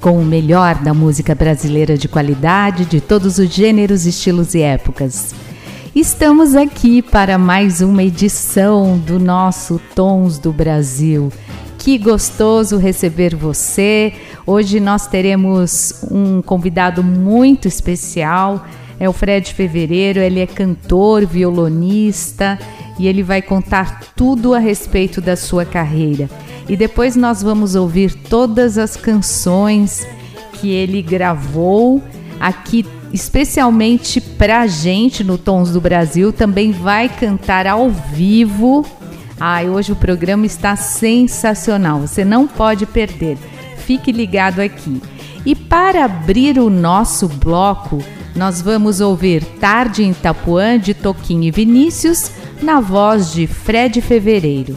com o melhor da música brasileira de qualidade de todos os gêneros, estilos e épocas. Estamos aqui para mais uma edição do nosso Tons do Brasil. Que gostoso receber você. Hoje nós teremos um convidado muito especial. É o Fred Fevereiro, ele é cantor, violonista e ele vai contar tudo a respeito da sua carreira e depois nós vamos ouvir todas as canções que ele gravou aqui especialmente pra gente no Tons do Brasil, também vai cantar ao vivo. Ai, hoje o programa está sensacional, você não pode perder. Fique ligado aqui. E para abrir o nosso bloco, nós vamos ouvir Tarde em Itapuã de Toquinho e Vinícius na voz de Fred Fevereiro.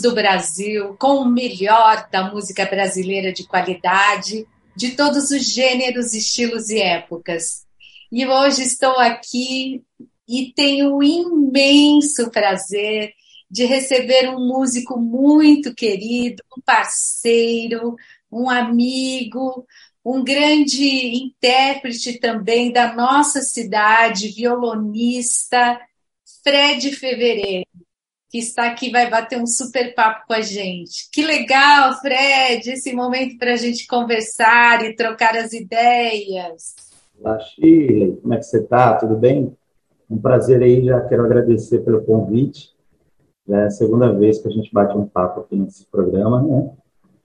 do Brasil, com o melhor da música brasileira de qualidade, de todos os gêneros, estilos e épocas. E hoje estou aqui e tenho o imenso prazer de receber um músico muito querido, um parceiro, um amigo, um grande intérprete também da nossa cidade, violonista, Fred Fevereiro que está aqui, vai bater um super papo com a gente. Que legal, Fred, esse momento para a gente conversar e trocar as ideias. Olá, Shirley, como é que você está? Tudo bem? Um prazer aí, já quero agradecer pelo convite. Já é a segunda vez que a gente bate um papo aqui nesse programa, né?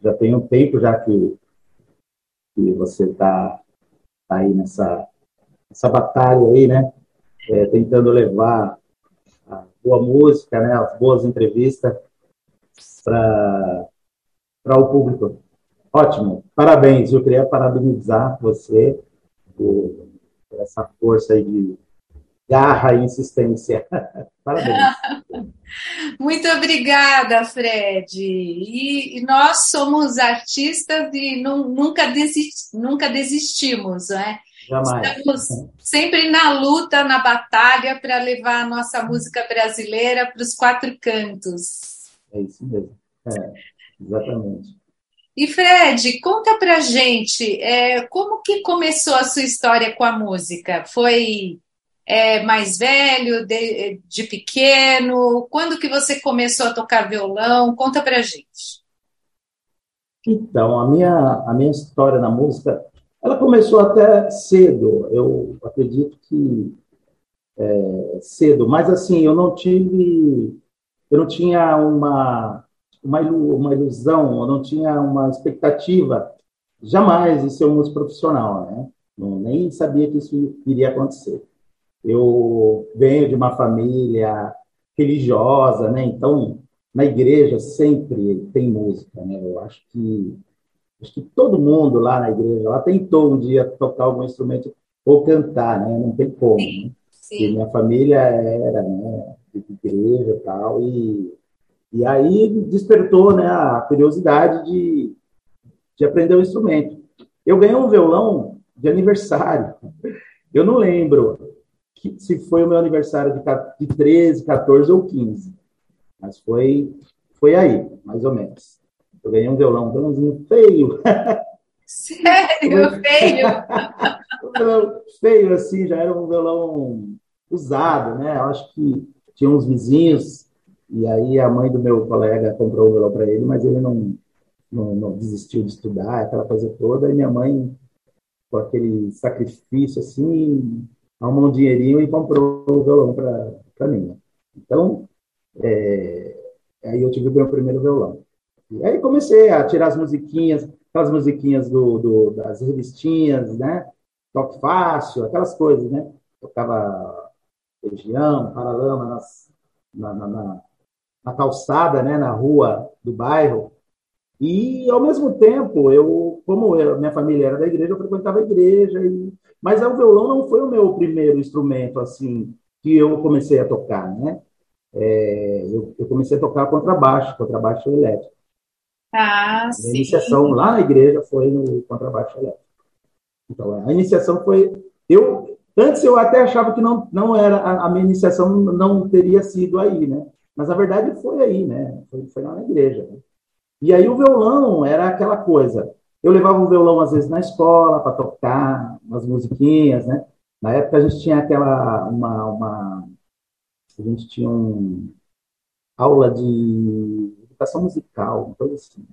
Já tem um tempo já que que você está tá aí nessa, nessa batalha aí, né? É, tentando levar boa música, né? As boas entrevistas para o público. Ótimo, parabéns. Eu queria parabenizar você por, por essa força aí de garra e insistência. Parabéns. Muito obrigada, Fred. E, nós somos artistas e nunca, desist, nunca desistimos, né? Jamais. Estamos sempre na luta, na batalha para levar a nossa música brasileira para os quatro cantos. É isso mesmo. É, exatamente. E Fred, conta pra gente, é, como que começou a sua história com a música? Foi é, mais velho, de, de, pequeno? Quando que você começou a tocar violão? Conta pra gente. Então, a minha, a minha história na música, ela começou até cedo, eu acredito que é, cedo, mas assim, eu não tive, eu não tinha uma, uma, uma ilusão, eu não tinha uma expectativa jamais de ser um músico profissional, né? Não, nem sabia que isso iria acontecer. Eu venho de uma família religiosa, né? Então, na igreja sempre tem música, né? Eu acho que acho que todo mundo lá na igreja lá tentou um dia tocar algum instrumento ou cantar, né? Não tem como. Sim, né? sim. minha família era, né? De igreja e tal e e aí despertou, né? A curiosidade de de aprender o instrumento. Eu ganhei um violão de aniversário. Eu não lembro se foi o meu aniversário de, de 13, 14 ou 15. Mas foi, foi aí, mais ou menos. Eu ganhei um violão, um violãozinho feio. Sério? Feio? um feio, assim, já era um violão usado, né? Eu acho que tinha uns vizinhos, e aí a mãe do meu colega comprou o violão para ele, mas ele não, não, não, desistiu de estudar, aquela coisa toda, e minha mãe, com aquele sacrifício, assim, arrumou um dinheirinho e comprou o violão para mim. Então, é, aí eu tive o meu primeiro violão. E aí comecei a tirar as musiquinhas, aquelas musiquinhas do, do, das revistinhas, né? Toque fácil, aquelas coisas, né? Tocava região, paralama nas, na, na, na, na calçada, né? Na rua do bairro. E, ao mesmo tempo, eu, como eu, minha família era da igreja, eu frequentava a igreja e mas o violão não foi o meu primeiro instrumento, assim, que eu comecei a tocar, né? É, eu, eu, comecei a tocar contrabaixo, contrabaixo elétrico. Ah, a sim. Iniciação lá na igreja foi no contrabaixo elétrico. Então, a iniciação foi... Eu, antes eu até achava que não, não era... A, minha iniciação não teria sido aí, né? Mas, a verdade, foi aí, né? Foi, foi lá na igreja. Né? E aí o violão era aquela coisa eu levava o violão, às vezes, na escola para tocar umas musiquinhas, né? Na época a gente tinha aquela, uma, uma a gente tinha um aula de educação musical, uma coisa assim.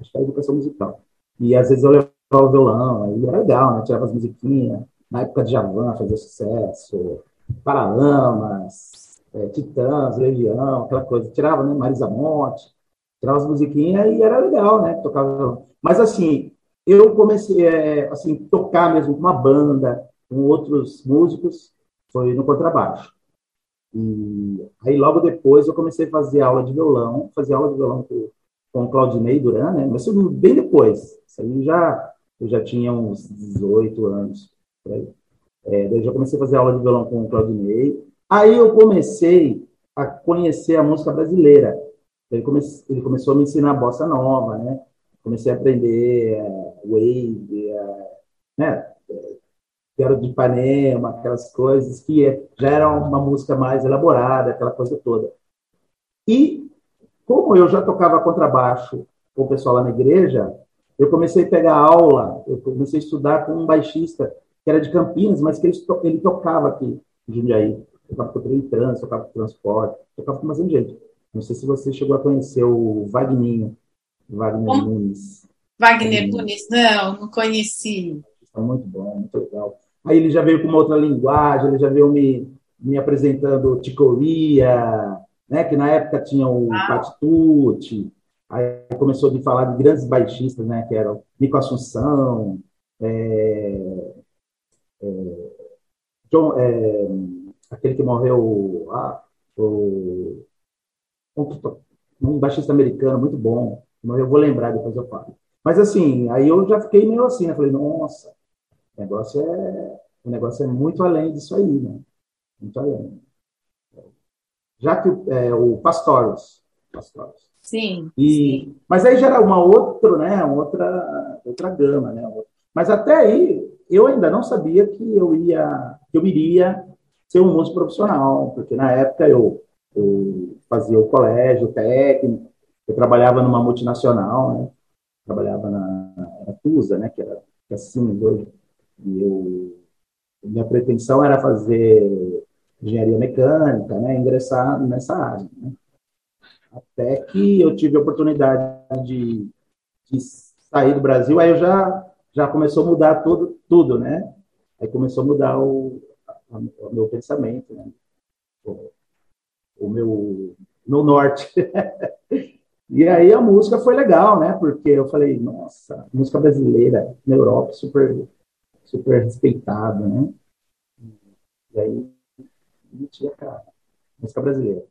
Acho que era educação musical. E às vezes eu levava o violão, aí era legal, né? Tirava as musiquinhas. Na época de Javan fazia sucesso, Paralamas, é, Titãs, Legião, aquela coisa. Tirava, né? Marisa Monte, tirava as musiquinhas e era legal, né? Tocava mas, assim, eu comecei é, assim, tocar mesmo com uma banda, com outros músicos, foi no contrabaixo. E aí, logo depois, eu comecei a fazer aula de violão, fazer aula de violão com, com o Claudinei Duran, né? Mas isso bem depois. Isso aí já, eu já tinha uns 18 anos. É, daí já comecei a fazer aula de violão com o Claudinei. Aí eu comecei a conhecer a música brasileira. Ele, come, ele começou a me ensinar bossa nova, né? comecei a aprender uh, wave, uh, né? Quero de Ipanema, aquelas coisas que já era uma música mais elaborada, aquela coisa toda. E como eu já tocava contrabaixo com o pessoal lá na igreja, eu comecei a pegar aula, eu comecei a estudar com um baixista que era de Campinas, mas que ele, ele tocava aqui em Jundiaí. Tocava com o trem trans, tocava com transporte, tocava com mais gente. Não sei se você chegou a conhecer o Vagninho. Wagner Como? Nunes. Wagner Nunes, não, não conheci. É muito bom, muito legal. Aí ele já veio com uma outra linguagem, ele já veio me, me apresentando Ticoria, né, que na época tinha o ah. Patitucci, Aí começou a falar de grandes baixistas, né? Que eram Nico Assunção, é, é, John, é, aquele que morreu, ah, o, um baixista americano muito bom, eu vou lembrar, depois eu falo. Mas assim, aí eu já fiquei meio assim, né? Falei, nossa, o negócio é, o negócio é muito além disso aí, né? Muito além. Já que é, o Pastores, Pastores. Sim, e, sim. Mas aí já era uma outra, né? Outra, outra gama, né? Mas até aí eu ainda não sabia que eu ia, que eu iria ser um músico profissional, porque na época eu, eu fazia o colégio técnico, eu trabalhava numa multinacional, né? Trabalhava na, na TUSA, né? Que era que é assim hoje. E eu, minha pretensão era fazer engenharia mecânica, né? Ingressar nessa área. Né? Até que eu tive a oportunidade de, de sair do Brasil, aí eu já já começou a mudar tudo, tudo, né? Aí começou a mudar o, a, o meu pensamento, né? O, o meu, meu norte. e aí a música foi legal, né? Porque eu falei, nossa, música brasileira na Europa super, super respeitada, né? E aí, tinha cara, música brasileira.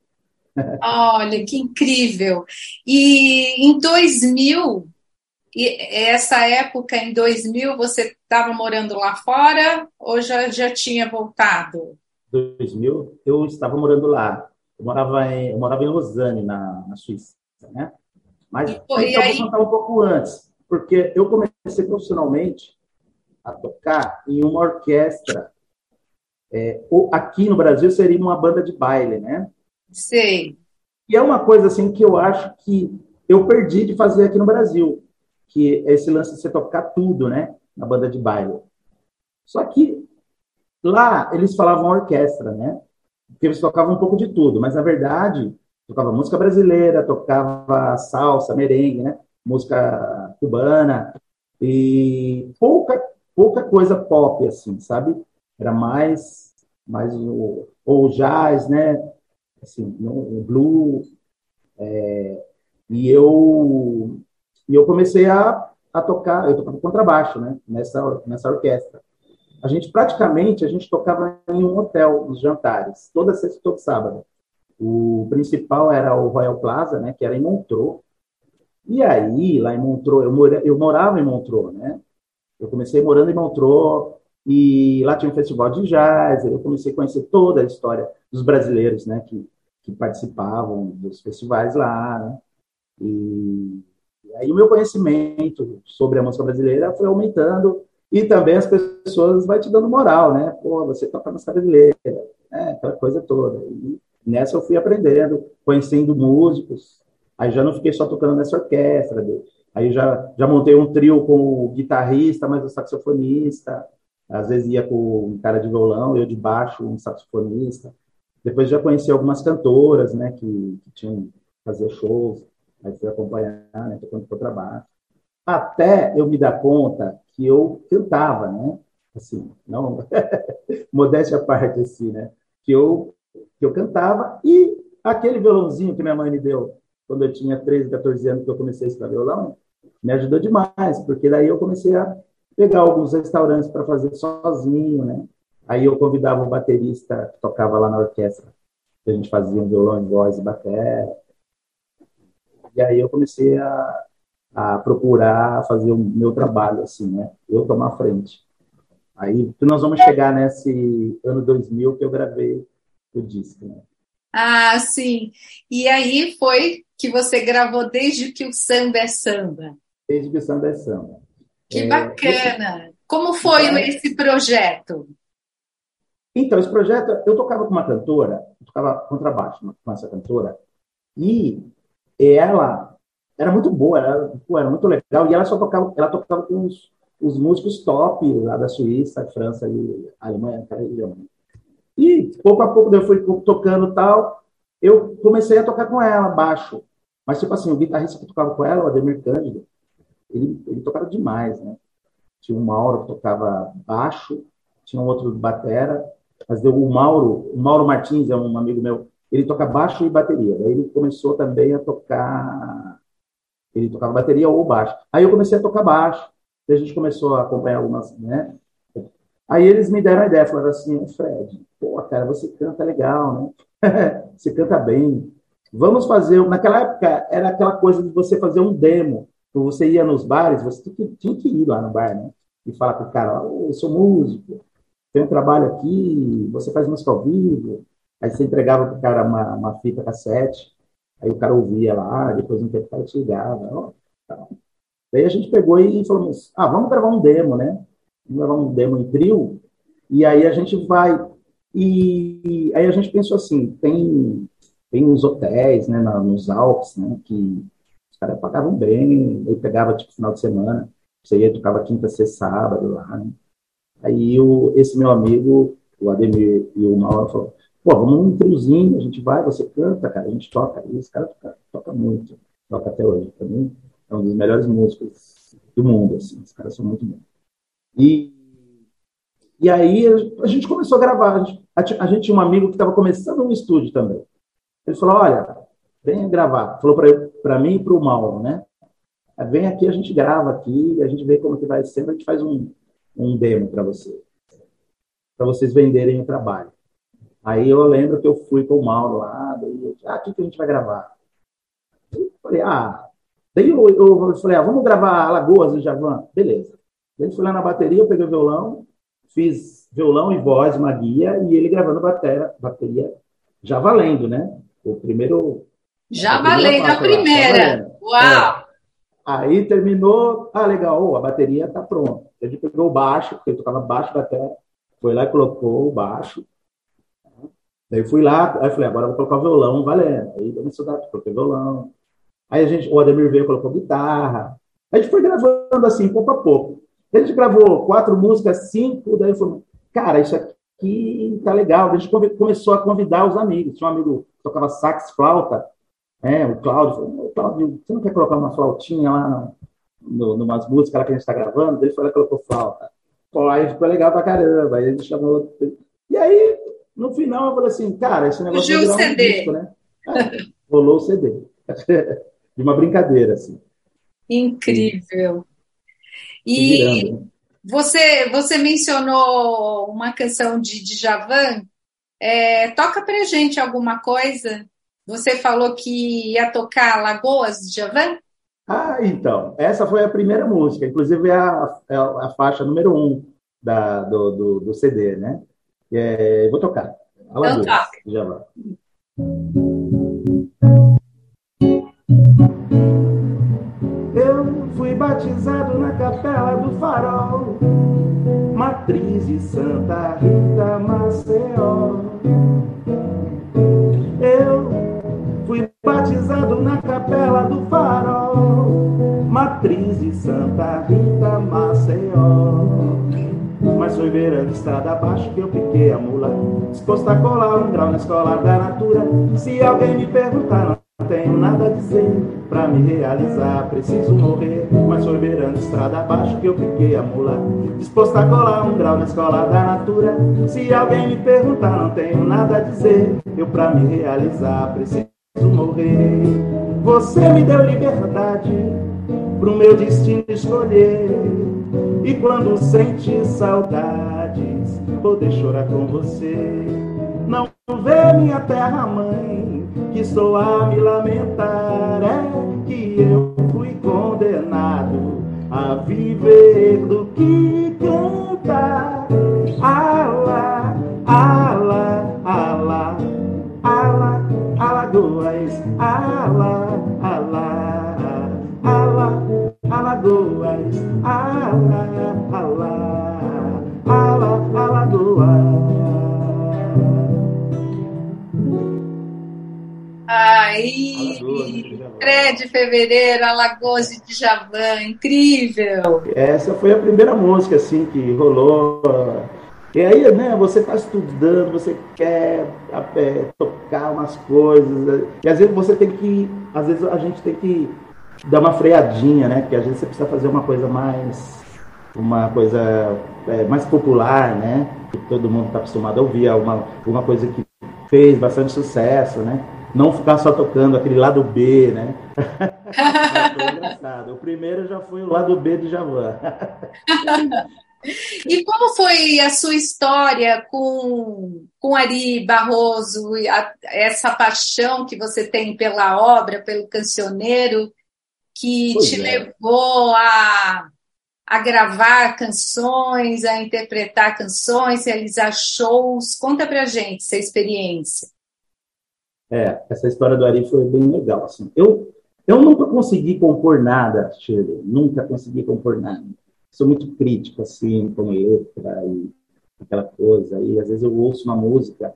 Olha, que incrível! E em 2000, e essa época, em 2000, você estava morando lá fora ou já, já tinha voltado? 2000, eu estava morando lá. Eu morava em, eu morava em Lausanne, na, na Suíça, né? Mas e, então, e aí... vou contar um pouco antes, porque eu comecei profissionalmente a tocar em uma orquestra. É, aqui no Brasil seria uma banda de baile, né? Sei. E é uma coisa assim que eu acho que eu perdi de fazer aqui no Brasil que é esse lance de você tocar tudo, né? Na banda de baile. Só que lá eles falavam orquestra, né? Porque eles tocavam um pouco de tudo, mas na verdade tocava música brasileira, tocava salsa, merengue, né? Música cubana e pouca pouca coisa pop assim, sabe? Era mais mais o ou jazz, né? Assim, o blues. É, e eu e eu comecei a, a tocar, eu tocava contrabaixo, né? Nessa, nessa orquestra. A gente praticamente a gente tocava em um hotel nos jantares, toda sexta e todo sábado. O principal era o Royal Plaza, né? Que era em Montreux. E aí, lá em Montreux, eu, mora, eu morava em Montreux, né? Eu comecei morando em Montreux e lá tinha um festival de jazz. Eu comecei a conhecer toda a história dos brasileiros, né? Que, que participavam dos festivais lá. Né? E Aí o meu conhecimento sobre a música brasileira foi aumentando e também as pessoas vai te dando moral, né? Pô, você toca música brasileira, né? aquela coisa toda. E nessa eu fui aprendendo, conhecendo músicos. Aí já não fiquei só tocando nessa orquestra. Aí já, já montei um trio com o guitarrista, mas o saxofonista. Às vezes ia com um cara de violão, eu de baixo, um saxofonista. Depois já conheci algumas cantoras, né, que, que tinham fazer shows aí você acompanhar, né, for trabalho. Até eu me dar conta que eu cantava, né? Assim, não, modéstia à parte, assim, né? Que eu, que eu cantava e aquele violãozinho que minha mãe me deu quando eu tinha 13, 14 anos que eu comecei a estudar violão, me ajudou demais, porque daí eu comecei a pegar alguns restaurantes para fazer sozinho, né? Aí eu convidava o baterista que tocava lá na orquestra, que a gente fazia um violão em voz e bateria. E aí eu comecei a, a procurar fazer o meu trabalho, assim, né? Eu tomar frente. Aí nós vamos chegar nesse ano 2000 que eu gravei o disco, né? Ah, sim. E aí foi que você gravou Desde que o Samba é Samba. Desde que o Samba é Samba. Que é, bacana! Esse... Como foi então, esse projeto? Então, esse projeto, eu tocava com uma cantora, eu tocava contrabaixo com essa cantora, e ela era muito boa, era, era muito legal, e ela só tocava, ela tocava com os, os músicos top lá da Suíça, França e Alemanha, aquela região. E pouco a pouco eu fui tocando tal, eu comecei a tocar com ela baixo. Mas, tipo assim, o guitarrista que tocava com ela, o Ademir Cândido, ele, ele tocava demais, né? Tinha o Mauro que tocava baixo, tinha um outro batera, mas deu o Mauro, o Mauro Martins é um amigo meu, ele toca baixo e bateria. Daí ele começou também a tocar Ele tocava bateria ou baixo. Aí eu comecei a tocar baixo. a gente começou a acompanhar algumas, né? Aí eles me deram a ideia, falaram assim, Fred, pô, cara, você canta legal, né? você canta bem. Vamos fazer. Naquela época era aquela coisa de você fazer um demo. Quando você ia nos bares, você tinha que ir lá no bar, né? E falar com o cara, oh, eu sou músico, tenho um trabalho aqui, você faz música ao vivo. Aí você entregava para o cara uma, uma fita cassete, aí o cara ouvia lá, depois um tempo o cara te ligava. Ó, tá. Daí a gente pegou e falou, ah, vamos gravar um demo, né? Vamos gravar um demo em trio, e aí a gente vai. E aí a gente pensou assim, tem, tem uns hotéis, né, nos Alpes, né, que os caras pagavam bem, aí pegava, tipo, final de semana, você ia, tocava quinta, sexta, sábado lá, né? Aí o, esse meu amigo, o Ademir e o Mauro falaram, Pô, vamos num triozinho, a gente vai, você canta, cara, a gente toca. E esse cara toca, toca muito, toca até hoje. Também é um dos melhores músicos do mundo, assim, os caras são muito bons. E, e aí a gente começou a gravar. A gente, a gente tinha um amigo que estava começando um estúdio também. Ele falou: Olha, vem gravar. Falou para mim e para o Mauro, né? Vem aqui, a gente grava aqui, a gente vê como que vai ser, a gente faz um, um demo para você, para vocês venderem o trabalho. Aí eu lembro que eu fui com o Mauro lá, daí eu disse, ah, o que, que a gente vai gravar? Eu falei, ah, daí eu, eu falei, ah, vamos gravar Alagoas do Javan? Beleza. Daí fui lá na bateria, eu peguei o violão, fiz violão e voz, uma guia, e ele gravando bateria, bateria já valendo, né? O primeiro. Já valendo, a primeira. Uau! É. Aí terminou, ah, legal, oh, a bateria tá pronta. A gente pegou o baixo, porque eu tocava baixo da terra, foi lá e colocou o baixo, Daí eu fui lá, aí falei, agora eu vou colocar o violão valendo. Aí eu começou a coloquei violão. Aí a gente, o Ademir veio e colocou guitarra. A gente foi gravando assim, pouco a pouco. A gente gravou quatro músicas, cinco, daí falou, cara, isso aqui tá legal. A gente começou a convidar os amigos. Tinha um amigo que tocava sax, flauta, é, o Cláudio falou, Cláudio, você não quer colocar uma flautinha lá no, numas músicas lá que a gente está gravando? Ele foi lá e colocou flauta. Pô, aí ficou legal pra caramba. Aí gente chamou. E aí no final, eu falei assim, cara, esse negócio Fugiu o CD. Um disco, né? É, rolou o CD. De uma brincadeira, assim. Incrível. E né? Você, você mencionou uma canção de Djavan. É, toca pra gente alguma coisa. Você falou que ia tocar Lagoas de Djavan? Ah, então. Essa foi a primeira música. Inclusive, é a, é a faixa número um da, do, do, do CD, né? É, vou tocar. Alagoas, então toca. Fui batizado na capela do farol, matriz de Santa Rita Maceió. Eu fui batizado na capela do farol, matriz de Santa Rita Maceió. Mas foi beirando estrada abaixo que eu piquei a mula Disposto a colar um grau na escola da natura Se alguém me perguntar, não tenho nada a dizer Pra me realizar, preciso morrer Mas foi beirando estrada abaixo que eu piquei a mula. Disposto a colar um grau na escola da natura. Se alguém me perguntar, não tenho nada a dizer. Eu pra me realizar, preciso morrer. Você me deu liberdade Pro meu destino escolher. E quando sente saudades, poder chorar com você. Não vê minha terra mãe, que estou a me lamentar. É que eu fui condenado a viver do que cantar. Alá, alá, alá, alá, alagoas, alá, alá, alá, alagoas, alá. Aí, Fred Fevereiro, Alagoas de Djavan, incrível! Essa foi a primeira música, assim, que rolou. E aí, né, você está estudando, você quer é, tocar umas coisas, e às vezes você tem que, às vezes a gente tem que dar uma freadinha, né, porque às vezes você precisa fazer uma coisa mais, uma coisa é, mais popular, né, que todo mundo está acostumado a ouvir, alguma, alguma coisa que fez bastante sucesso, né, não ficar só tocando aquele lado B, né? foi engraçado. O primeiro já foi o lado B de Javan. E como foi a sua história com, com Ari Barroso, a, essa paixão que você tem pela obra, pelo cancioneiro, que pois te é. levou a, a gravar canções, a interpretar canções, realizar shows? Conta pra gente essa experiência. É, essa história do Ari foi bem legal. Assim. Eu, eu nunca consegui compor nada, Shirley, nunca consegui compor nada sou muito crítico, assim, com letra e aquela coisa. E às vezes eu ouço uma música,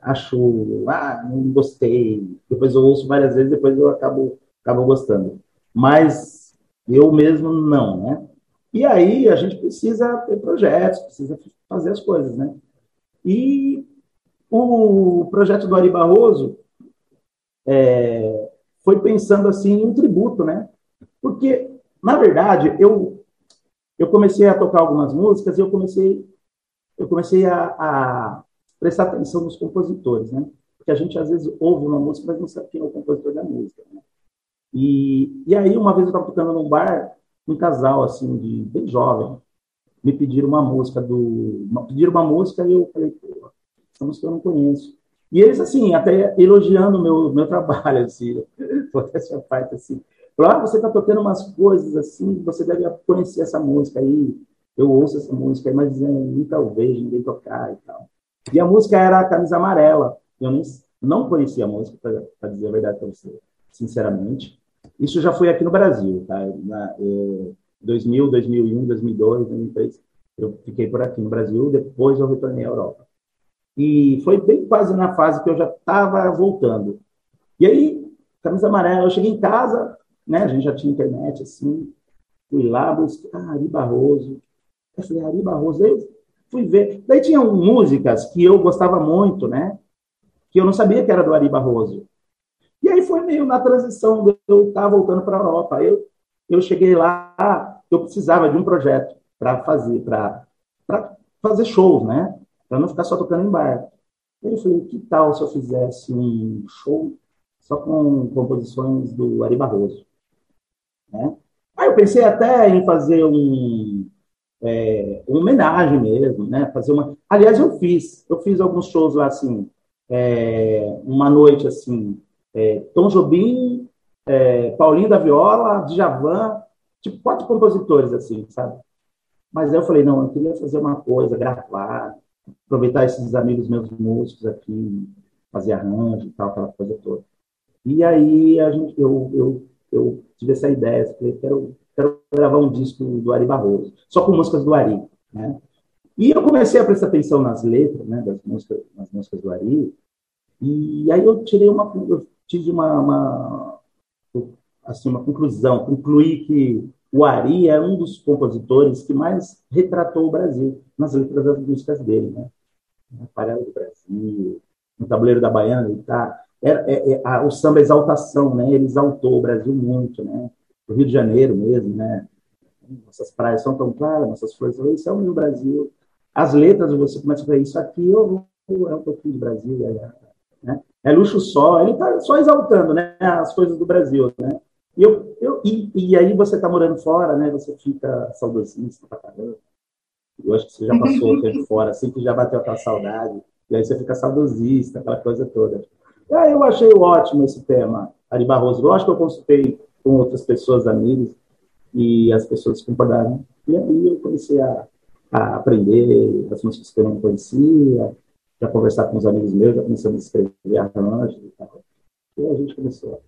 acho, ah, não gostei. Depois eu ouço várias vezes, depois eu acabo, acabo gostando. Mas eu mesmo não, né? E aí a gente precisa ter projetos, precisa fazer as coisas, né? E o projeto do Ari Barroso é, foi pensando assim em um tributo, né? Porque, na verdade, eu eu comecei a tocar algumas músicas e eu comecei, eu comecei a, a prestar atenção nos compositores, né? Porque a gente às vezes ouve uma música, mas não sabe quem é o compositor da música, né? E, e aí, uma vez eu estava tocando num bar, um casal, assim, de bem jovem, me pediram uma música do... Pediram uma música e eu falei, essa música eu não conheço. E eles, assim, até elogiando o meu, meu trabalho, assim, toda essa parte, assim. Falaram, ah, você está tocando umas coisas assim, você deve conhecer essa música aí. Eu ouço essa música, mas é, nunca vejo ninguém tocar e tal. E a música era a Camisa Amarela. Eu nem, não conhecia a música, para dizer a verdade para você, sinceramente. Isso já foi aqui no Brasil, tá? Na, é, 2000, 2001, 2002, 2003, eu fiquei por aqui no Brasil, depois eu retornei à Europa. E foi bem quase na fase que eu já estava voltando. E aí, camisa amarela, eu cheguei em casa, né? A gente já tinha internet, assim, fui lá, busquei, ah, Ari Barroso. Eu falei, Ari Barroso, aí fui ver. Daí tinha músicas que eu gostava muito, né? Que eu não sabia que era do Ari Barroso. E aí foi meio na transição eu estar voltando para a Europa. Eu, eu cheguei lá, eu precisava de um projeto para fazer, para fazer shows, né? Para não ficar só tocando em bar. Eu falei, que tal se eu fizesse um show só com composições do Ari Barroso? Né? Aí eu pensei até em fazer um, é, uma homenagem mesmo, né? Fazer uma. Aliás, eu fiz, eu fiz alguns shows lá assim, é, uma noite assim, é, Tom Jobim, é, Paulinho da Viola, Djavan, tipo quatro compositores assim, sabe? Mas aí eu falei não, eu queria fazer uma coisa, gravar, aproveitar esses amigos meus músicos aqui, fazer arranjo e tal, aquela coisa toda. E aí a gente, eu, eu eu tive essa ideia, falei, quero, quero gravar um disco do Ari Barroso, só com músicas do Ari, né? E eu comecei a prestar atenção nas letras, né, das músicas, nas músicas do Ari, e aí eu tirei uma, eu tive uma, uma, assim, uma conclusão, concluí que o Ari é um dos compositores que mais retratou o Brasil nas letras das músicas dele, né? Aparelho do Brasil, no Tabuleiro da Baiana, ele tá é, é, é, a, o samba exaltação, né? Ele exaltou o Brasil muito, né? O Rio de Janeiro mesmo, né? Nossas praias são tão claras, nossas flores são o Brasil. As letras, você começa a ver isso aqui, eu, é um pouquinho de Brasil, é, né? é luxo só, ele está só exaltando, né? As coisas do Brasil, né? Eu, eu, e, e aí você está morando fora, né? Você fica saudosista pra caramba. Eu acho que você já passou o tempo fora, assim que já bateu aquela saudade. E aí você fica saudosista, aquela coisa toda. E aí eu achei ótimo esse tema, Ari Barroso. Lógico que eu consultei com outras pessoas, amigos, e as pessoas concordaram. E aí eu comecei a, a aprender as músicas que eu não conhecia, já conversar com os amigos meus, já começamos a escrever arranjos e tal. E a gente começou.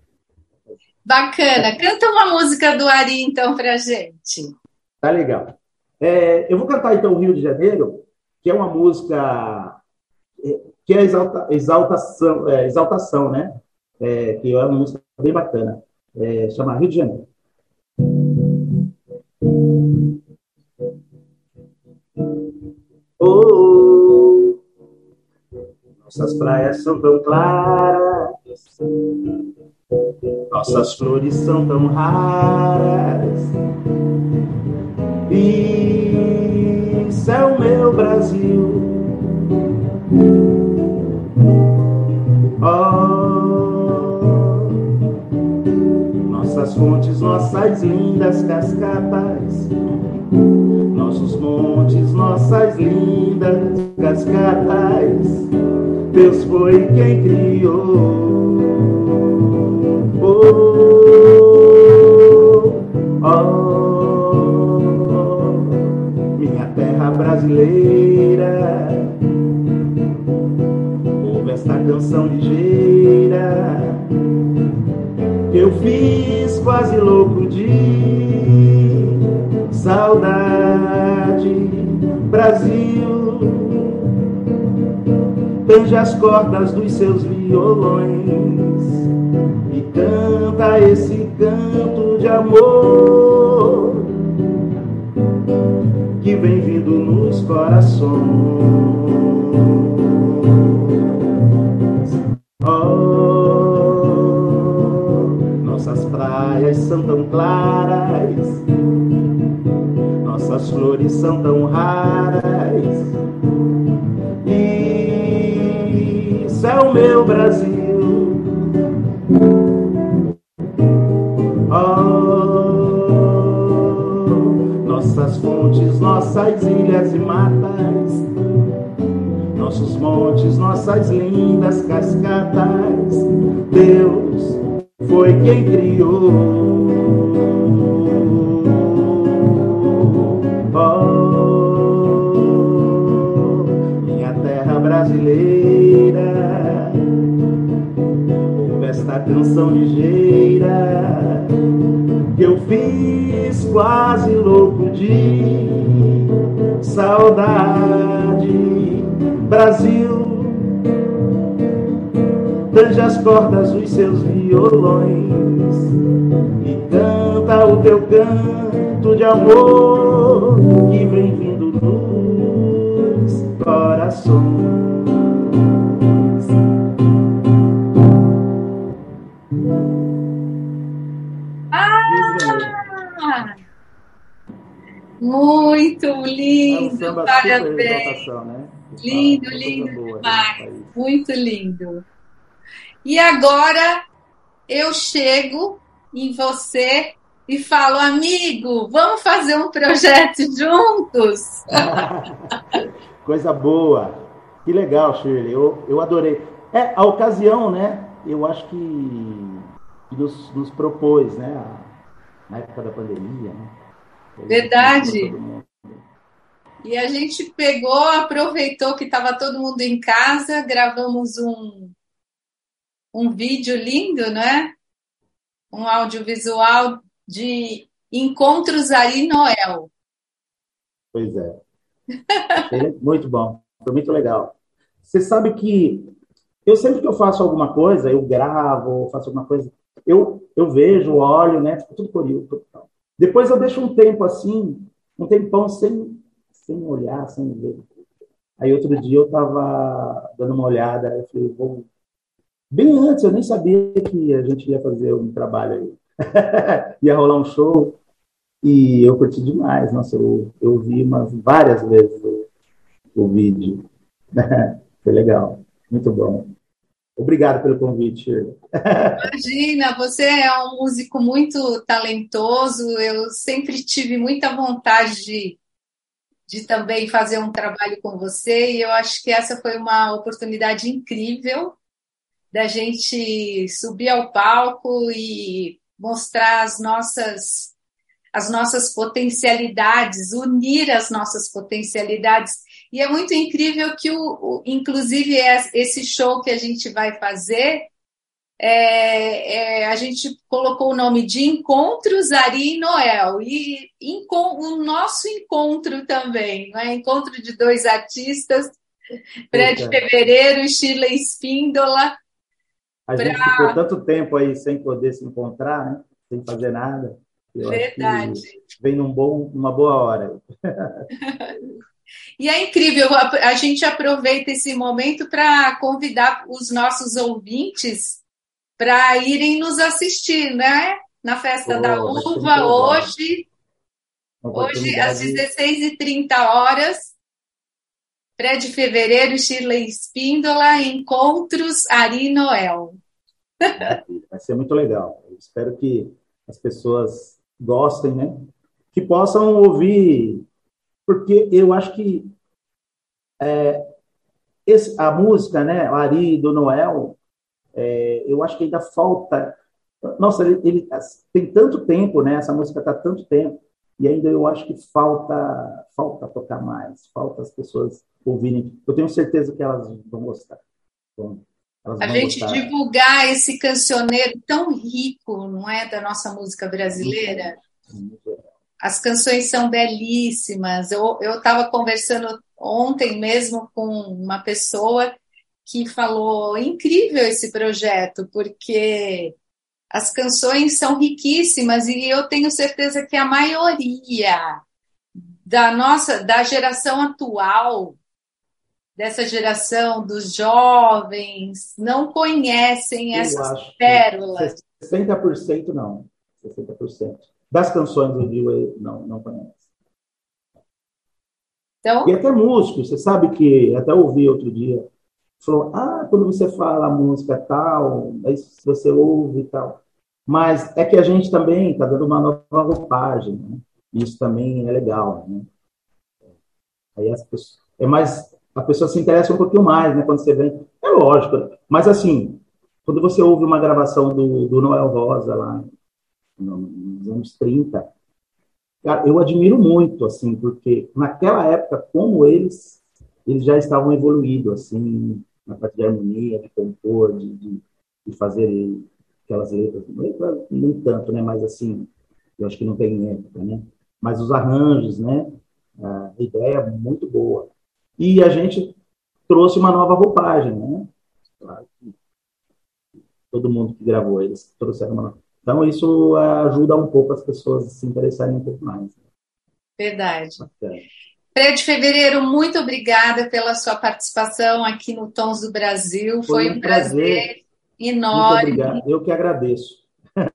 Bacana. Canta uma música do Ari, então, pra gente. Tá legal. É, eu vou cantar, então, Rio de Janeiro, que é uma música é, que é exalta, exaltação, é, exaltação, né? É, que é uma música bem bacana. É, chama Rio de Janeiro. Oh, nossas praias são tão claras, nossas flores são tão raras. Isso é o meu Brasil nossas lindas cascatas, nossos montes, nossas lindas cascatas, Deus foi quem criou. Oh, oh, minha terra brasileira, ouve esta canção ligeira. Eu fiz quase louco de saudade, Brasil. Tange as cordas dos seus violões esse canto de amor que vem vindo nos corações. são tão claras, nossas flores são tão raras. Isso é o meu Brasil. Lindas cascatas. As cordas dos seus violões e canta o teu canto de amor que vem vindo dos corações. Muito lindo, é um parabéns. Né? Lindo, lindo demais. Muito lindo. E agora eu chego em você e falo, amigo, vamos fazer um projeto juntos? Coisa boa. Que legal, Shirley. Eu, eu adorei. É, a ocasião, né? Eu acho que nos, nos propôs, né? Na época da pandemia, né? Verdade. E a gente pegou, aproveitou que estava todo mundo em casa, gravamos um, um vídeo lindo, né? Um audiovisual de Encontros Ari Noel. Pois é. muito bom, foi muito legal. Você sabe que eu sempre que eu faço alguma coisa, eu gravo, faço alguma coisa, eu, eu vejo, olho, né? Tudo por isso. Depois eu deixo um tempo assim, um tempão sem, sem olhar, sem ver. Aí outro dia eu estava dando uma olhada, eu falei, vou. Bem antes, eu nem sabia que a gente ia fazer um trabalho aí. ia rolar um show. E eu curti demais. Nossa, eu, eu vi umas várias vezes o, o vídeo. Foi legal. Muito bom. Obrigado pelo convite, Imagina, você é um músico muito talentoso. Eu sempre tive muita vontade de, de também fazer um trabalho com você, e eu acho que essa foi uma oportunidade incrível da gente subir ao palco e mostrar as nossas as nossas potencialidades, unir as nossas potencialidades e é muito incrível que, o, o inclusive, é esse show que a gente vai fazer, é, é, a gente colocou o nome de Encontros Ari e Noel. E o nosso encontro também, né? encontro de dois artistas, Fred Fevereiro e Shirley Espíndola. A pra... gente ficou tanto tempo aí sem poder se encontrar, né? sem fazer nada. Verdade. Vem num bom, numa boa hora. E é incrível, a gente aproveita esse momento para convidar os nossos ouvintes para irem nos assistir, né? Na Festa oh, da Uva, hoje, hoje às 16h30 horas. Fred Fevereiro, Shirley Espíndola, Encontros Ari Noel. Vai ser muito legal. Eu espero que as pessoas gostem, né? Que possam ouvir, porque eu acho que é, esse, a música, né, Ari do Noel, é, eu acho que ainda falta. Nossa, ele, ele, tem tanto tempo, né? Essa música está tanto tempo e ainda eu acho que falta falta tocar mais, falta as pessoas ouvirem. Eu tenho certeza que elas vão gostar. Elas a gente gostar. divulgar esse cancioneiro tão rico, não é, da nossa música brasileira. As canções são belíssimas. Eu estava conversando ontem mesmo com uma pessoa que falou incrível esse projeto, porque as canções são riquíssimas e eu tenho certeza que a maioria da nossa da geração atual dessa geração dos jovens não conhecem essas pérolas. 60% não, 60%. Das canções do Dio não não conhece. Então, e até músicos, você sabe que até ouvi outro dia falou, ah, quando você fala a música tal, aí você ouve e tal. Mas é que a gente também está dando uma nova roupagem, né? Isso também é legal, né? Aí as pessoas, é mais, a pessoa se interessa um pouquinho mais, né? Quando você vem, é lógico. Mas assim, quando você ouve uma gravação do, do Noel Rosa lá nos anos 30, cara, eu admiro muito, assim, porque naquela época, como eles, eles já estavam evoluídos, assim, na parte de harmonia, de compor, de, de, de fazer aquelas letras, nem tanto, né? Mas assim, eu acho que não tem época, né? Mas os arranjos, né? A ideia é muito boa. E a gente trouxe uma nova roupagem, né? Todo mundo que gravou eles trouxeram uma então isso ajuda um pouco as pessoas a se interessarem um pouco mais. Verdade. Bacana. Fred Fevereiro, muito obrigada pela sua participação aqui no Tons do Brasil. Foi, Foi um, prazer, prazer enorme. Muito obrigado. Eu que agradeço. eu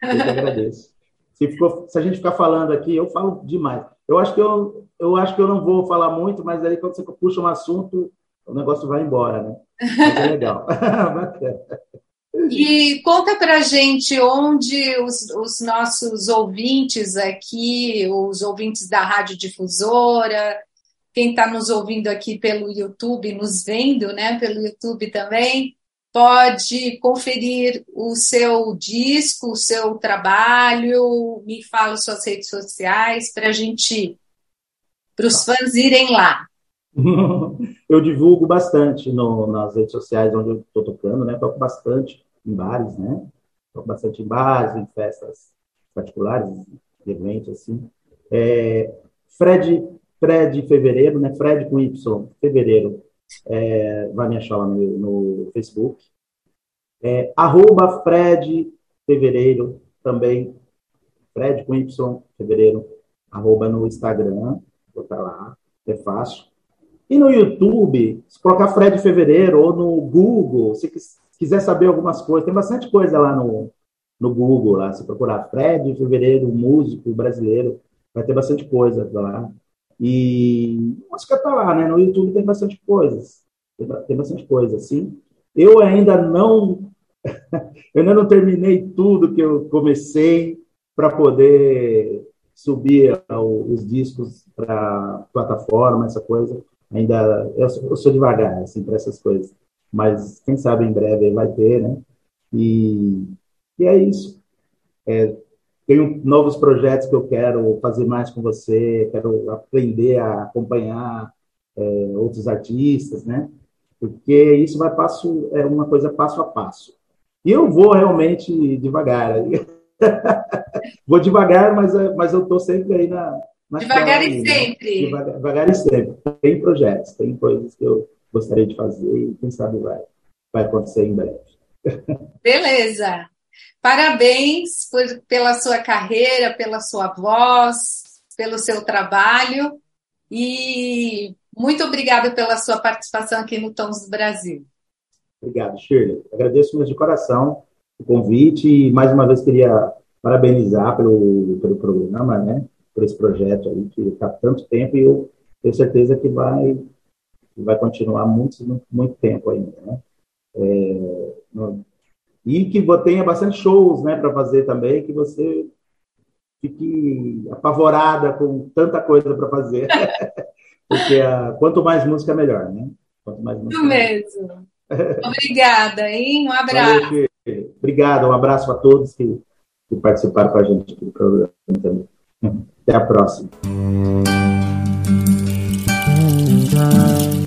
que agradeço. Se, ficou, se, a gente ficar falando aqui, eu falo demais. Eu acho que eu, eu acho que eu não vou falar muito, mas aí quando você puxa um assunto, o negócio vai embora, né? Mas é legal. E conta para gente onde os, os, nossos ouvintes aqui, os ouvintes da Rádio Difusora, quem está nos ouvindo aqui pelo YouTube, nos vendo, né, pelo YouTube também, pode conferir o seu disco, o seu trabalho, me fala suas redes sociais para a gente, para os fãs irem lá. Eu divulgo bastante no, nas redes sociais onde eu estou tocando, né? Toco bastante em bares, né? Toco bastante em bares, em festas particulares, eventos assim. É, Fred, Fred Fevereiro, né? Fred com Y, Fevereiro. É, vai me achar lá no, no Facebook. É, arroba Fred Fevereiro também. Fred com Y, Fevereiro. Arroba no Instagram. Vou estar lá. É fácil. E no YouTube, se colocar Fred Fevereiro ou no Google, se quiser saber algumas coisas, tem bastante coisa lá no, no Google, lá, se procurar Fred Fevereiro, músico brasileiro, vai ter bastante coisa lá. E música tá lá, né? No YouTube tem bastante coisas. Tem, tem bastante coisa, assim. Eu ainda não eu ainda não terminei tudo que eu comecei para poder subir os discos para plataforma, essa coisa ainda eu eu sou devagar assim para essas coisas, mas quem sabe em breve vai ter, né? E, e é isso. É, tenho novos projetos que eu quero fazer mais com você, quero aprender a acompanhar é, outros artistas, né? Porque isso vai passo é uma coisa passo a passo. E eu vou realmente devagar. vou devagar, mas, mas eu estou sempre aí na, Devagar e sempre. Devagar, devagar, e sempre. Tem projetos, tem coisas que eu gostaria de fazer e quem sabe vai, vai acontecer em breve. Beleza. Parabéns por, pela sua carreira, pela sua voz, pelo seu trabalho e muito obrigada pela sua participação aqui no Tons do Brasil. Obrigado, Shirley. Agradeço mesmo de coração o convite e mais uma vez queria parabenizar pelo, pelo programa, né? por esse projeto aí, que está tanto tempo, e eu tenho certeza que vai, vai continuar muito, muito, muito tempo ainda, né? É, E que tenha bastante shows, né, para fazer também, que você fique apavorada com tanta coisa para fazer. Porque uh, quanto mais música, melhor, né? Quanto mais música, Isso mesmo. Obrigada, hein? Um abraço. Valeu, Obrigado, um abraço a todos que, que participaram com a gente aqui do programa também. Até a próxima.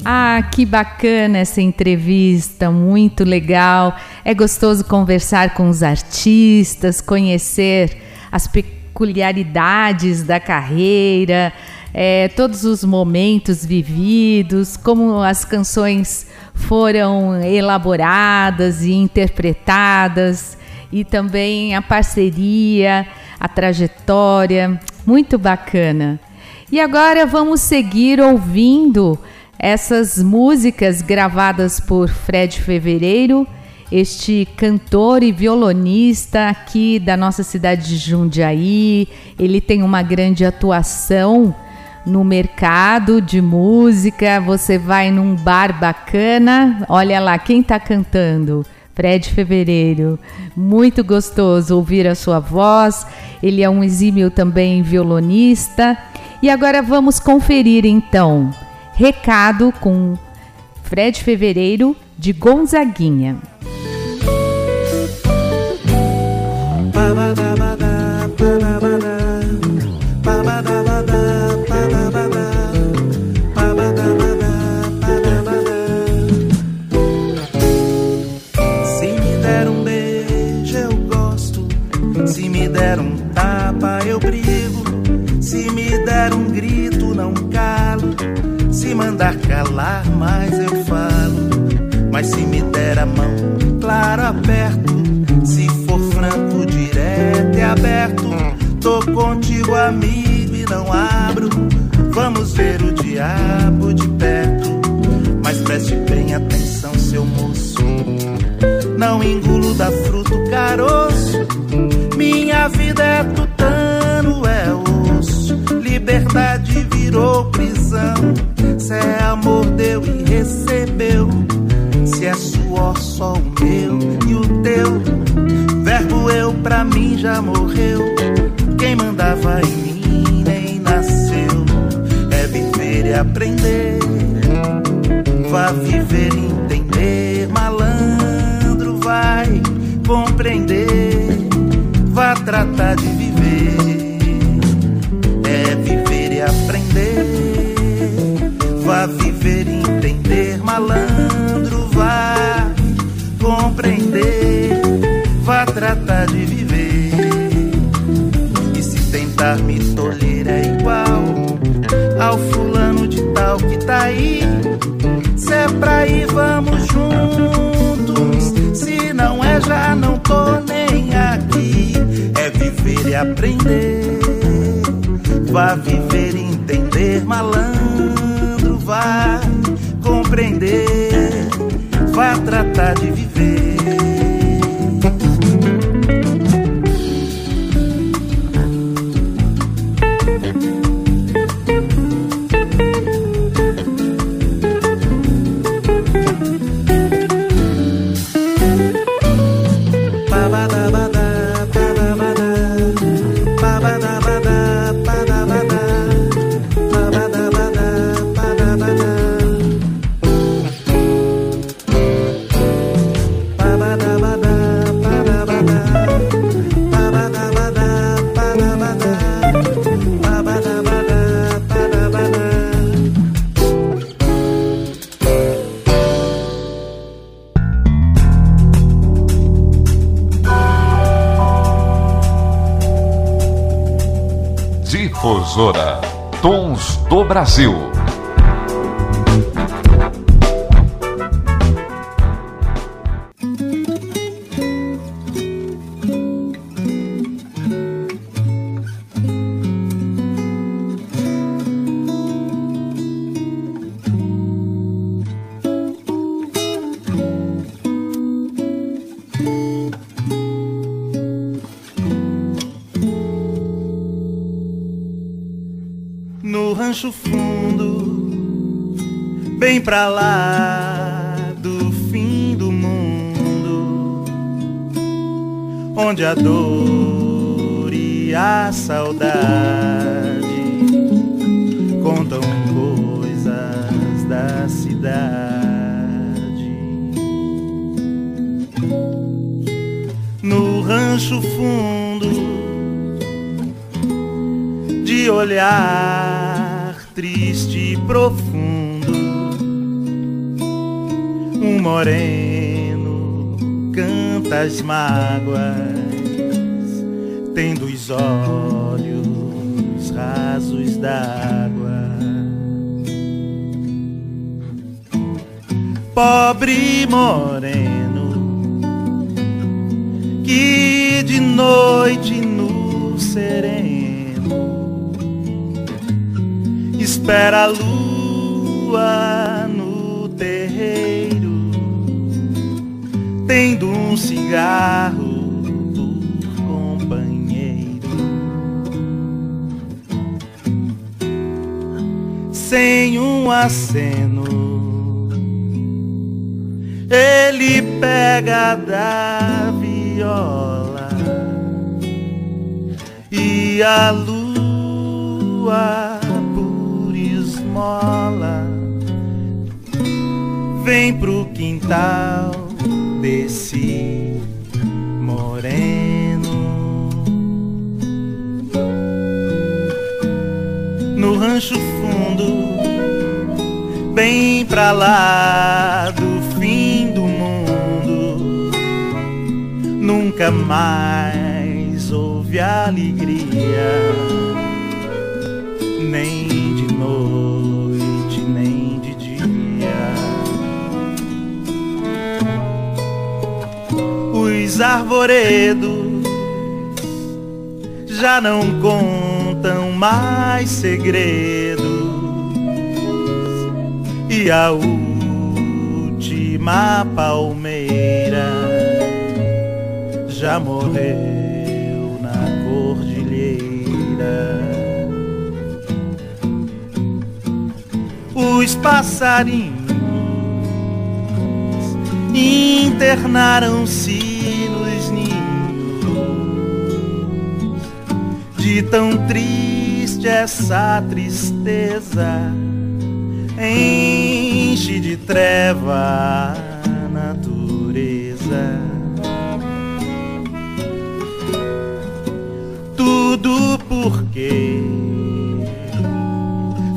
Ah, que bacana essa entrevista, muito legal. É gostoso conversar com os artistas, conhecer as peculiaridades da carreira, é, todos os momentos vividos, como as canções foram elaboradas e interpretadas, e também a parceria, a trajetória, muito bacana. E agora vamos seguir ouvindo essas músicas gravadas por Fred Fevereiro, este cantor e violonista aqui da nossa cidade de Jundiaí. Ele tem uma grande atuação no mercado de música, você vai num bar bacana, olha lá quem está cantando. Fred Fevereiro, muito gostoso ouvir a sua voz. Ele é um exímio também violonista. E agora vamos conferir então. Recado com Fred Fevereiro de Gonzaguinha. Mandar calar, mas eu falo. Mas se me der a mão, claro, aperto. Se for franco, direto e aberto. Tô contigo, amigo, e não abro. Vamos ver o diabo de perto. Mas preste bem atenção, seu moço. Não engulo da fruta o caroço. Minha vida é tutano, é osso. Liberdade virou prisão. Se é amor, deu e recebeu. Se é suor, só o meu e o teu. Verbo eu pra mim já morreu. Quem mandava em mim nem nasceu. É viver e aprender. Vá viver e entender. Malandro vai compreender. Vá tratar de viver. É viver e aprender Viver e entender, malandro, vá compreender, vá tratar de viver. E se tentar me tolher é igual ao fulano de tal que tá aí. Se é pra ir, vamos juntos. Se não é, já não tô nem aqui. É viver e aprender. Vá viver e entender, malandro compreender, vá tratar de viver. Brasil. Pra lá mágoas tendo os olhos rasos d'água. Pobre moreno, que de noite no sereno espera a lua tendo um cigarro sem um aceno. Ele pega da viola e a lua por esmola. Vem pro quintal desse moreno. No rancho bem pra lá do fim do mundo. Nunca mais houve alegria, nem de noite, Os arvoredos já não contam mais segredos e a última palmeira já morreu na cordilheira. Os passarinhos internaram-se de tão triste essa tristeza enche de treva a natureza. Tudo porque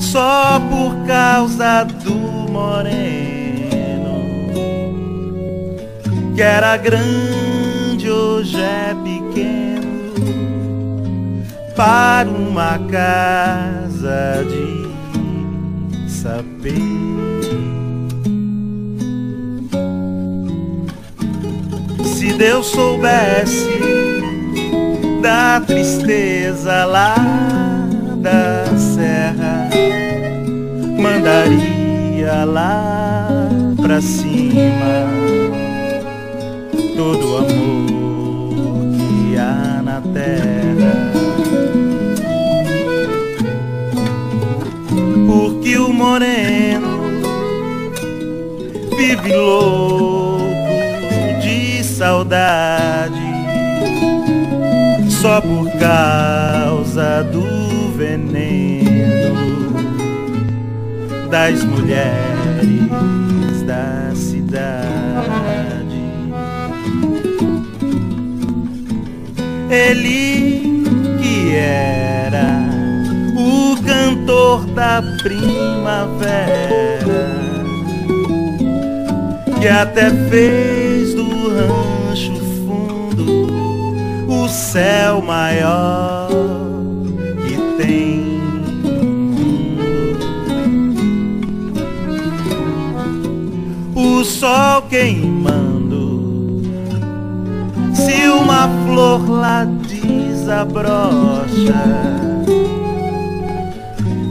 só por causa do moreno que era grande hoje é para uma casa de saber. Se Deus soubesse da tristeza lá da serra, mandaria lá pra cima todo amor moreno vive louco de saudade só por causa do veneno das mulheres da cidade. Ele que era cantor da primavera que até fez do rancho fundo o céu maior que tem. O sol queimando se uma flor lá desabrocha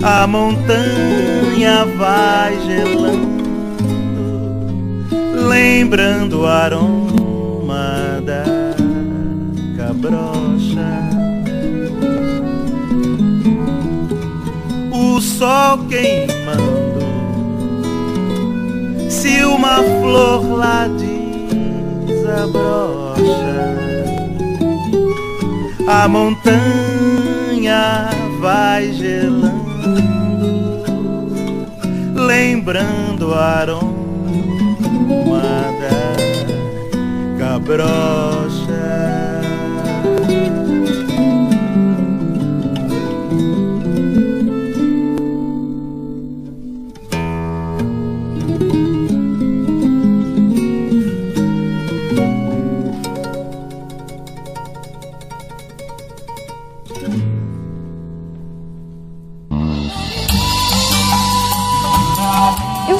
a montanha vai gelando, lembrando o aroma da cabrocha. O sol queimando, se uma flor lá desabrocha, a montanha vai gelando, lembrando o aroma da cabrocha.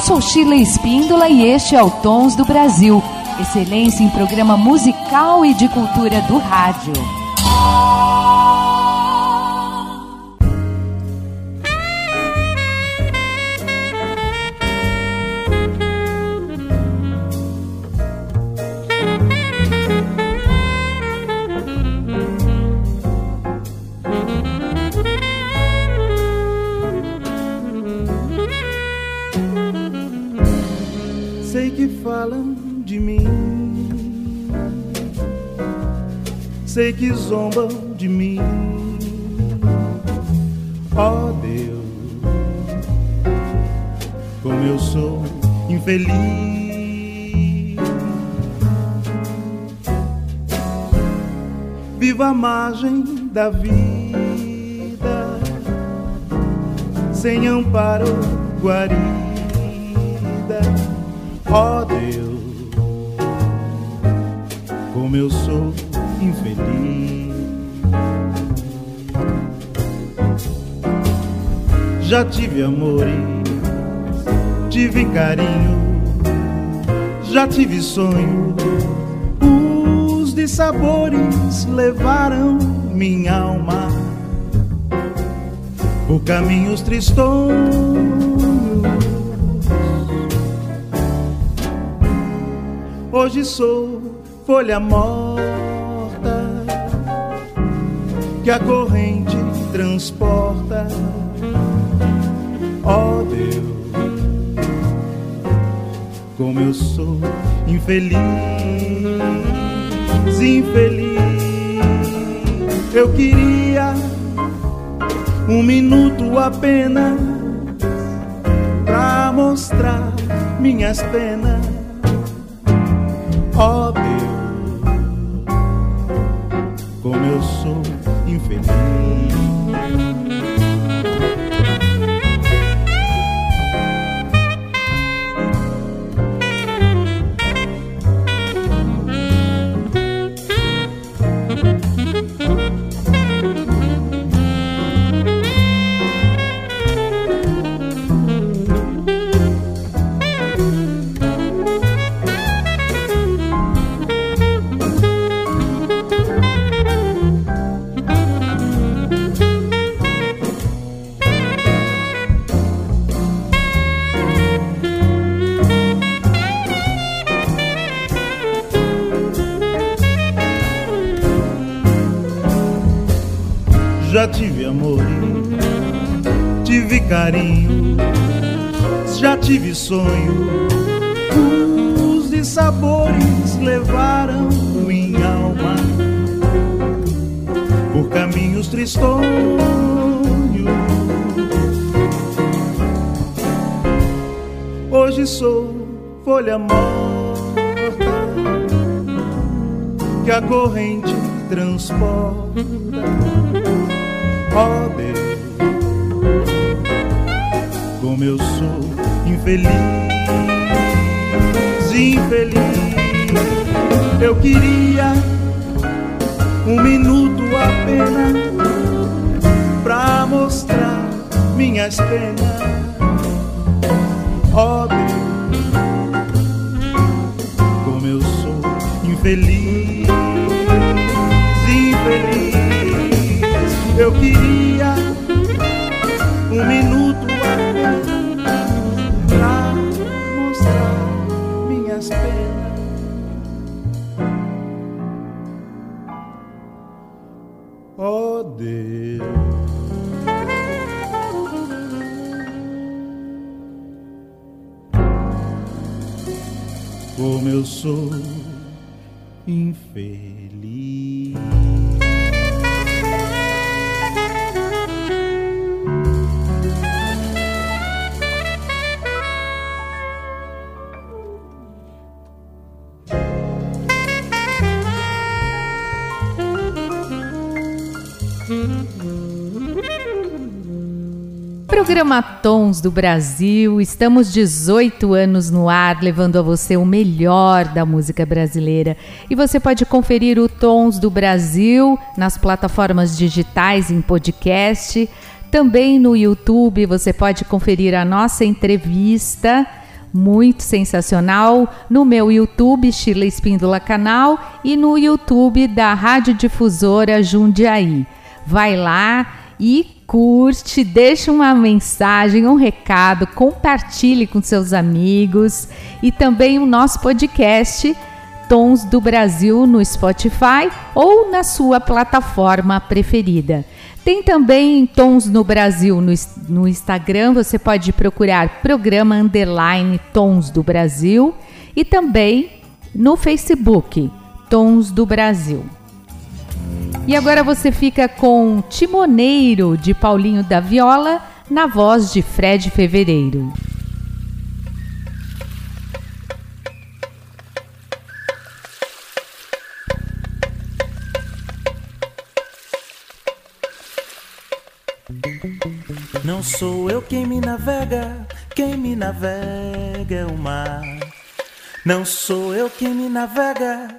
Sou Sheila Espíndola e este é o Tons do Brasil. Excelência em programa musical e de cultura do rádio. Sei que zombam de mim. Ó oh Deus, como eu sou infeliz. Vivo à margem da vida, sem amparo, guarida. Ó oh Deus, como eu sou infeliz. Já tive amores, tive carinho, já tive sonho. Os de sabores levaram minha alma por caminhos tristonhos. Hoje sou folha morta que a corrente transporta. Ó oh Deus, como eu sou infeliz, infeliz. Eu queria um minuto apenas pra mostrar minhas penas. Amen. Já tive amor, tive carinho, já tive sonho. Os de sabores levaram minha alma por caminhos tristonhos. Hoje sou folha morta que a corrente transporta Deus, como eu sou infeliz, infeliz. Eu queria um minuto apenas pra mostrar minhas penas, Como Tons do Brasil, estamos 18 anos no ar, levando a você o melhor da música brasileira. E você pode conferir o Tons do Brasil nas plataformas digitais em podcast. Também no YouTube você pode conferir a nossa entrevista, muito sensacional, no meu YouTube, Sheila Espíndola Canal, e no YouTube da Rádio Difusora Jundiaí. Vai lá e curte, deixa uma mensagem, um recado, compartilhe com seus amigos e também o nosso podcast Tons do Brasil no Spotify ou na sua plataforma preferida. Tem também Tons no Brasil no, no Instagram, você pode procurar programa underline Tons do Brasil e também no Facebook Tons do Brasil. E agora você fica com Timoneiro de Paulinho da Viola, na voz de Fred Fevereiro. Não sou eu quem me navega, quem me navega é o mar. Não sou eu quem me navega,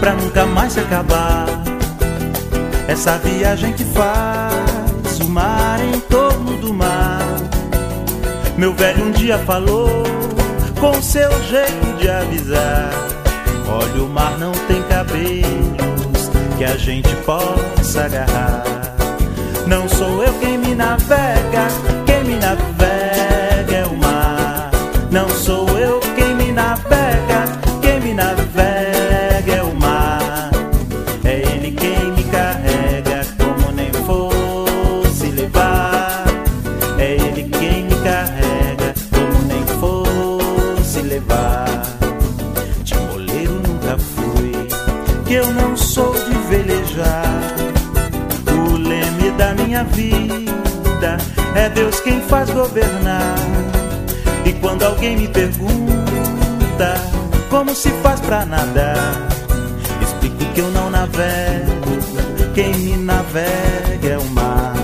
pra nunca mais se acabar. Essa viagem que faz o mar em torno do mar. Meu velho um dia falou com seu jeito de avisar. Olha, o mar não tem cabelos que a gente possa agarrar. Não sou eu quem me navega, quem me navega é o mar. Não sou é Deus quem faz governar. E quando alguém me pergunta como se faz pra nadar, explico que eu não navego, quem me navega é o mar.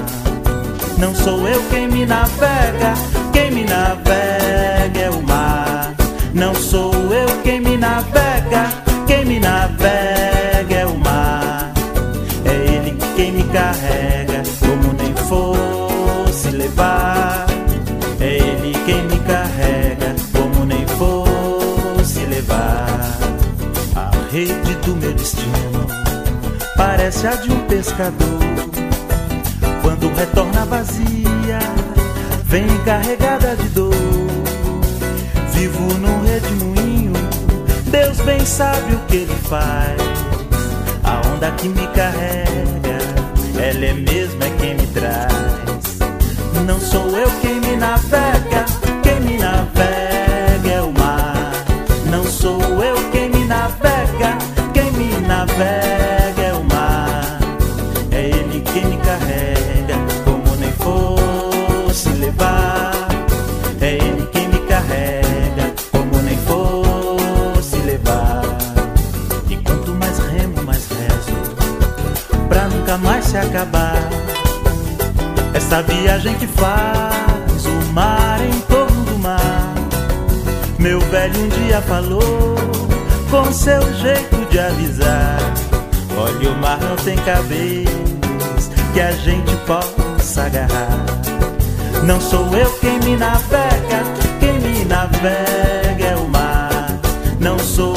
Não sou eu quem me navega, quem me navega é o mar. Não sou eu quem me navega, quem me navega é o mar. É ele quem me carrega fosse levar. É Ele quem me carrega, como nem fosse levar. A rede do meu destino parece a de um pescador. Quando retorna vazia, vem carregada de dor. Vivo num redemoinho, Deus bem sabe o que ele faz. A onda que me carrega, ela é mesmo é quem me traz. Não sou eu quem me navega, dia falou com seu jeito de avisar. Olha, o mar não tem cabelos que a gente possa agarrar. Não sou eu quem me navega, quem me navega é o mar. Não sou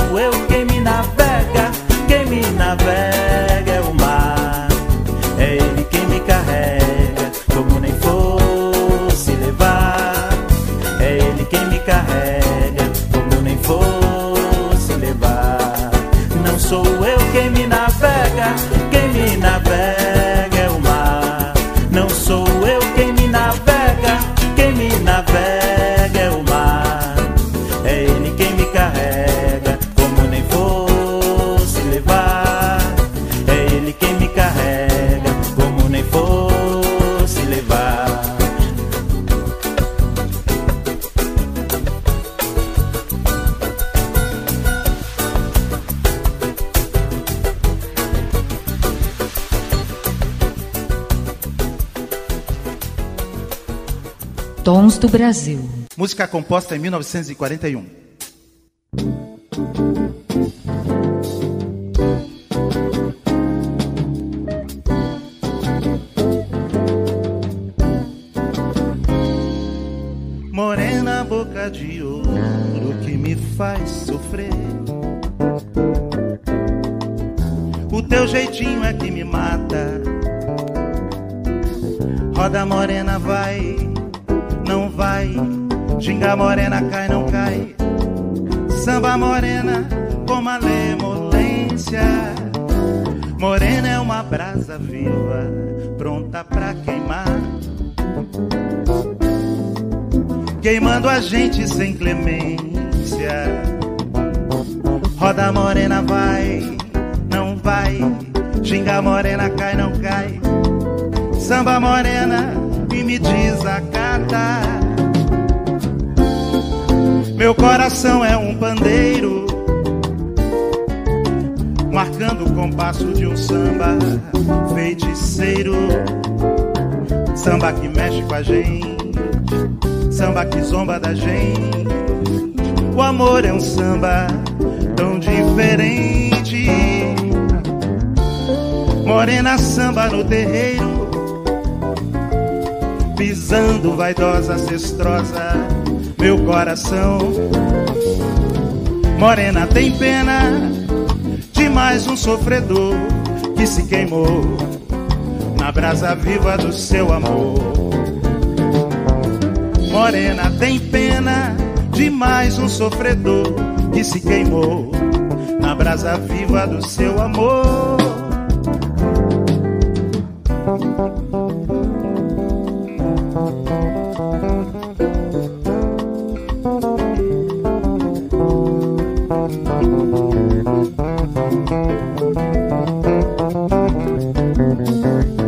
Brasil. Música composta em 1941. Morena boca de ouro que me faz sofrer. O teu jeitinho é que me mata. Roda morena vai, não vai. Ginga morena cai, não cai. Samba morena com malemolência. Morena é uma brasa viva, pronta pra queimar queimando a gente sem clemência. Roda morena vai, não vai, ginga morena cai, não cai. Samba morena e me desacata. Meu coração é um pandeiro, marcando o compasso de um samba feiticeiro. Samba que mexe com a gente samba que zomba da gente. O amor é um samba tão diferente. Morena samba no terreiro, pisando vaidosa, cestrosa, meu coração. Morena tem pena de mais um sofredor que se queimou na brasa viva do seu amor. Morena tem pena de mais um sofredor que se queimou na brasa viva do seu amor. Brasa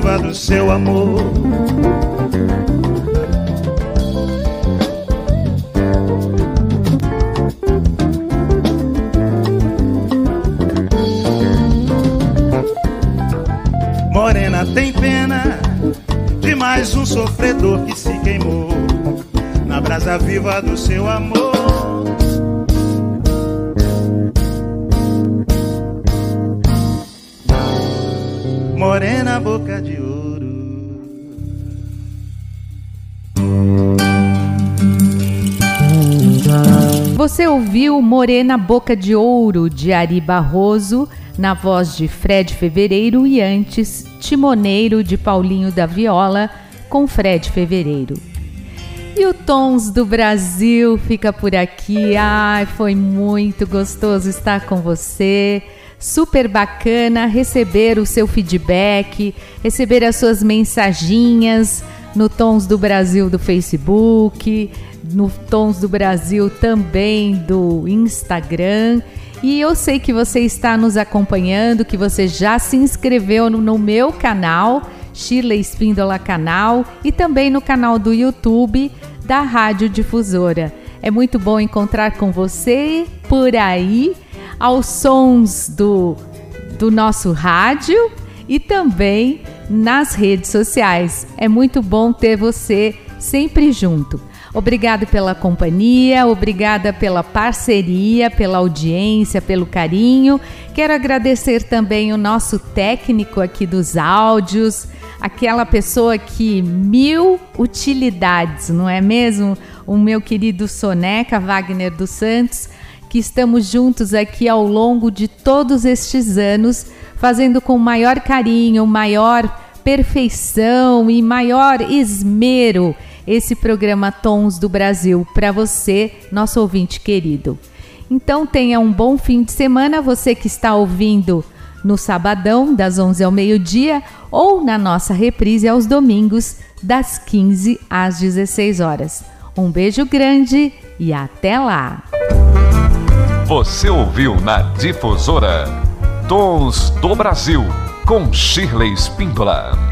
viva do seu Morena Boca de Ouro de Ari Barroso, na voz de Fred Fevereiro e antes Timoneiro de Paulinho da Viola com Fred Fevereiro. E o Tons do Brasil fica por aqui. Ai, foi muito gostoso estar com você. Super bacana receber o seu feedback, receber as suas mensaginhas no Tons do Brasil do Facebook, no Tons do Brasil também do Instagram. E eu sei que você está nos acompanhando, que você já se inscreveu no, no meu canal, Shirley Espíndola Canal, e também no canal do YouTube da Rádio Difusora. É muito bom encontrar com você por aí, aos sons do, do nosso rádio e também nas redes sociais. É muito bom ter você sempre junto. Obrigado pela companhia, obrigada pela parceria, pela audiência, pelo carinho. Quero agradecer também o nosso técnico aqui dos áudios, aquela pessoa que mil utilidades, não é mesmo? O meu querido Soneca Wagner dos Santos, que estamos juntos aqui ao longo de todos estes anos, fazendo com maior carinho, maior perfeição e maior esmero esse programa Tons do Brasil para você, nosso ouvinte querido. Então tenha um bom fim de semana, você que está ouvindo no sabadão, das 11 ao meio-dia, ou na nossa reprise aos domingos, das 15 às 16 horas. Um beijo grande e até lá! Você ouviu na Difusora Tons do Brasil, com Shirley Spíndola.